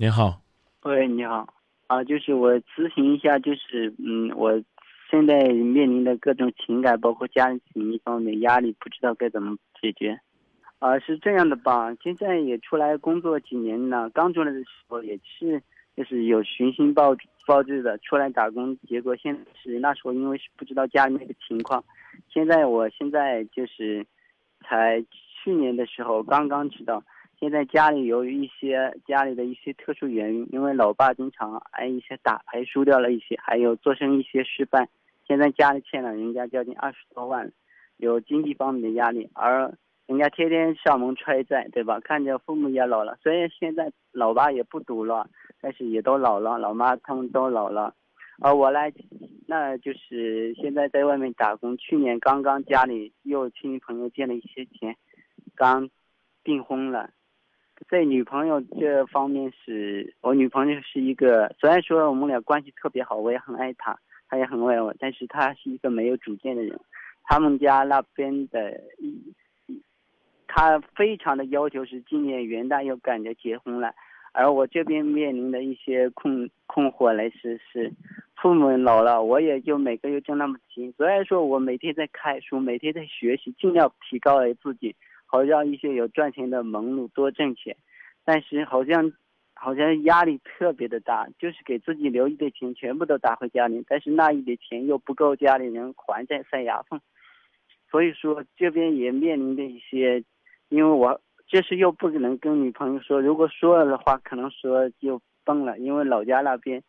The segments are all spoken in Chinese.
您好，喂，你好，啊，就是我咨询一下，就是嗯，我现在面临的各种情感，包括家庭方面压力，不知道该怎么解决。啊，是这样的吧？现在也出来工作几年了，刚出来的时候也是，就是有寻心抱抱志的出来打工，结果现在是那时候因为是不知道家里面的情况，现在我现在就是才去年的时候刚刚知道。现在家里由于一些家里的一些特殊原因，因为老爸经常挨一些打牌输掉了一些，还有做生意一些失败，现在家里欠了人家将近二十多万，有经济方面的压力，而人家天天上门催债，对吧？看着父母也老了，虽然现在老爸也不赌了，但是也都老了，老妈他们都老了，而我呢，那就是现在在外面打工，去年刚刚家里又亲戚朋友借了一些钱，刚订婚了。在女朋友这方面是，我女朋友是一个，虽然说我们俩关系特别好，我也很爱她，她也很爱我，但是她是一个没有主见的人。他们家那边的，他非常的要求是今年元旦要赶着结婚了，而我这边面临的一些困困惑来是是，父母老了，我也就每个月挣那么钱，虽然说我每天在看书，每天在学习，尽量提高了自己。好让一些有赚钱的门路多挣钱，但是好像，好像压力特别的大，就是给自己留一点钱，全部都打回家里，但是那一点钱又不够家里人还债塞牙缝，所以说这边也面临着一些，因为我这是又不能跟女朋友说，如果说了的话，可能说就崩了，因为老家那边，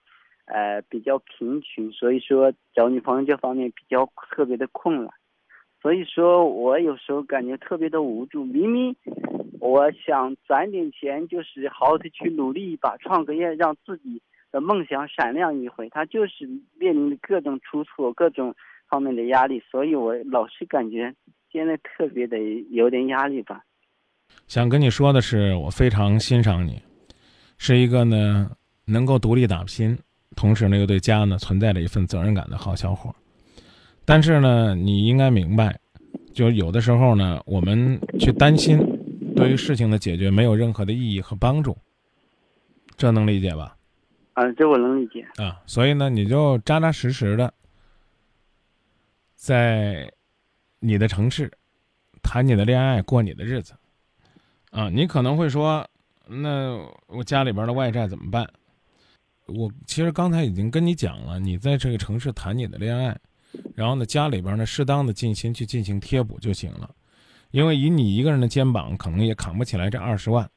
呃比较贫穷，所以说找女朋友这方面比较特别的困难。所以说，我有时候感觉特别的无助。明明我想攒点钱，就是好好的去努力一把，创个业，让自己的梦想闪亮一回。他就是面临着各种出错、各种方面的压力，所以我老是感觉现在特别的有点压力吧。想跟你说的是，我非常欣赏你，是一个呢能够独立打拼，同时呢又对家呢存在着一份责任感的好小伙。但是呢，你应该明白，就有的时候呢，我们去担心，对于事情的解决没有任何的意义和帮助，这能理解吧？啊，这我能理解。啊，所以呢，你就扎扎实实的，在你的城市谈你的恋爱，过你的日子。啊，你可能会说，那我家里边的外债怎么办？我其实刚才已经跟你讲了，你在这个城市谈你的恋爱。然后呢，家里边呢，适当的进行去进行贴补就行了，因为以你一个人的肩膀，可能也扛不起来这二十万。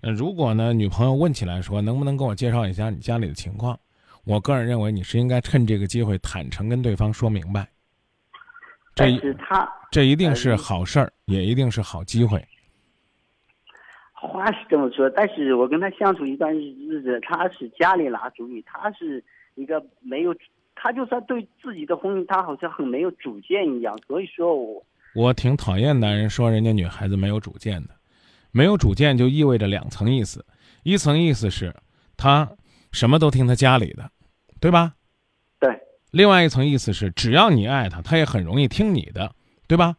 嗯，如果呢，女朋友问起来说，能不能给我介绍一下你家里的情况？我个人认为，你是应该趁这个机会坦诚跟对方说明白。这是他，这一定是好事儿，也一定是好机会。话是这么说，但是我跟他相处一段日子，他是家里拿主意，他是一个没有。他就算对自己的婚姻，他好像很没有主见一样。所以说我我挺讨厌男人说人家女孩子没有主见的，没有主见就意味着两层意思，一层意思是他什么都听他家里的，对吧？对。另外一层意思是，只要你爱他，他也很容易听你的，对吧？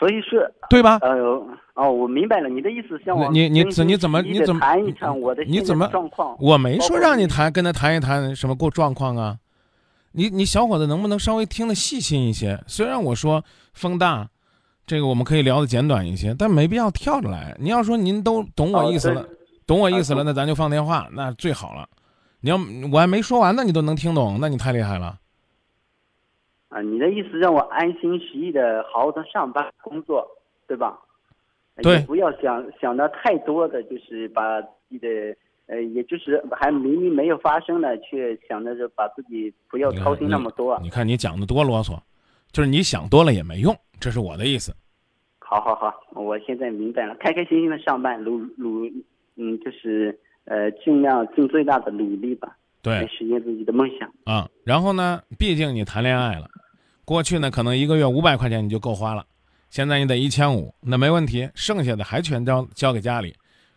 所以是，对吧？呃，哦，我明白了，你的意思，像我，你你你怎么你怎么谈一谈我的你怎么状况？我没说让你谈，跟他谈一谈什么过状况啊？你你小伙子能不能稍微听得细心一些？虽然我说风大，这个我们可以聊的简短一些，但没必要跳着来。你要说您都懂我意思了，懂我意思了，那咱就放电话，那最好了。你要我还没说完呢，你都能听懂，那你太厉害了。啊，你的意思让我安心实意的好好的上班工作，对吧？对，不要想想的太多的，就是把自己的呃，也就是还明明没有发生呢，却想着是把自己不要操心那么多。你看你讲的多啰嗦，就是你想多了也没用，这是我的意思。好好好，我现在明白了，开开心心的上班，努努，嗯，就是呃，尽量尽最大的努力吧，对，实现自己的梦想。啊，然后呢，毕竟你谈恋爱了。过去呢，可能一个月五百块钱你就够花了，现在你得一千五，那没问题，剩下的还全交交给家里，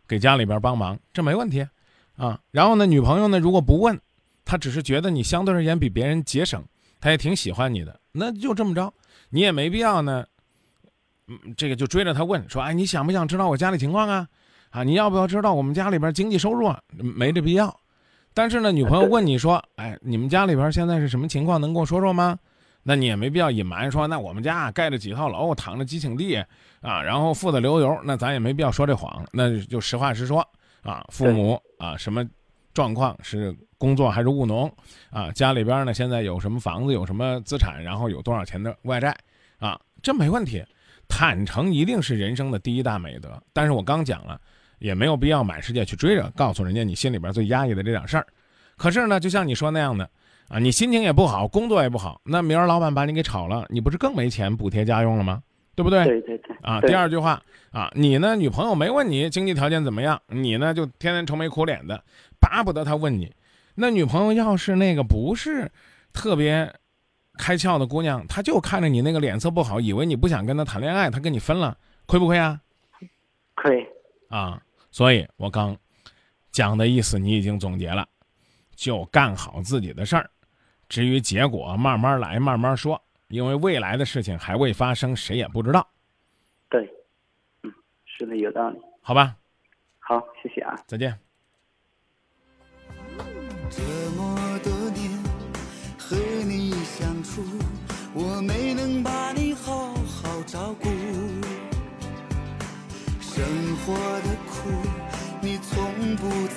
给家里边帮忙，这没问题，啊。然后呢，女朋友呢，如果不问，她只是觉得你相对而言比别人节省，她也挺喜欢你的，那就这么着，你也没必要呢，嗯，这个就追着她问说，哎，你想不想知道我家里情况啊？啊，你要不要知道我们家里边经济收入啊？没这必要。但是呢，女朋友问你说，哎，你们家里边现在是什么情况？能跟我说说吗？那你也没必要隐瞒说，那我们家盖着几套楼，躺着几顷地啊，然后富得流油，那咱也没必要说这谎，那就实话实说啊。父母啊，什么状况是工作还是务农啊？家里边呢现在有什么房子，有什么资产，然后有多少钱的外债啊？这没问题，坦诚一定是人生的第一大美德。但是我刚讲了，也没有必要满世界去追着告诉人家你心里边最压抑的这点事儿。可是呢，就像你说那样的。啊，你心情也不好，工作也不好，那明儿老板把你给炒了，你不是更没钱补贴家用了吗？对不对？对对对。啊，第二句话啊，你呢，女朋友没问你经济条件怎么样，你呢就天天愁眉苦脸的，巴不得她问你。那女朋友要是那个不是特别开窍的姑娘，她就看着你那个脸色不好，以为你不想跟她谈恋爱，她跟你分了，亏不亏啊？亏。啊，所以我刚讲的意思你已经总结了。就干好自己的事儿，至于结果慢慢来，慢慢说。因为未来的事情还未发生，谁也不知道。对，嗯，是的有道理。好吧，好，谢谢啊，再见。这么多年和你相处，我没能把你好好照顾，生活的苦你从不。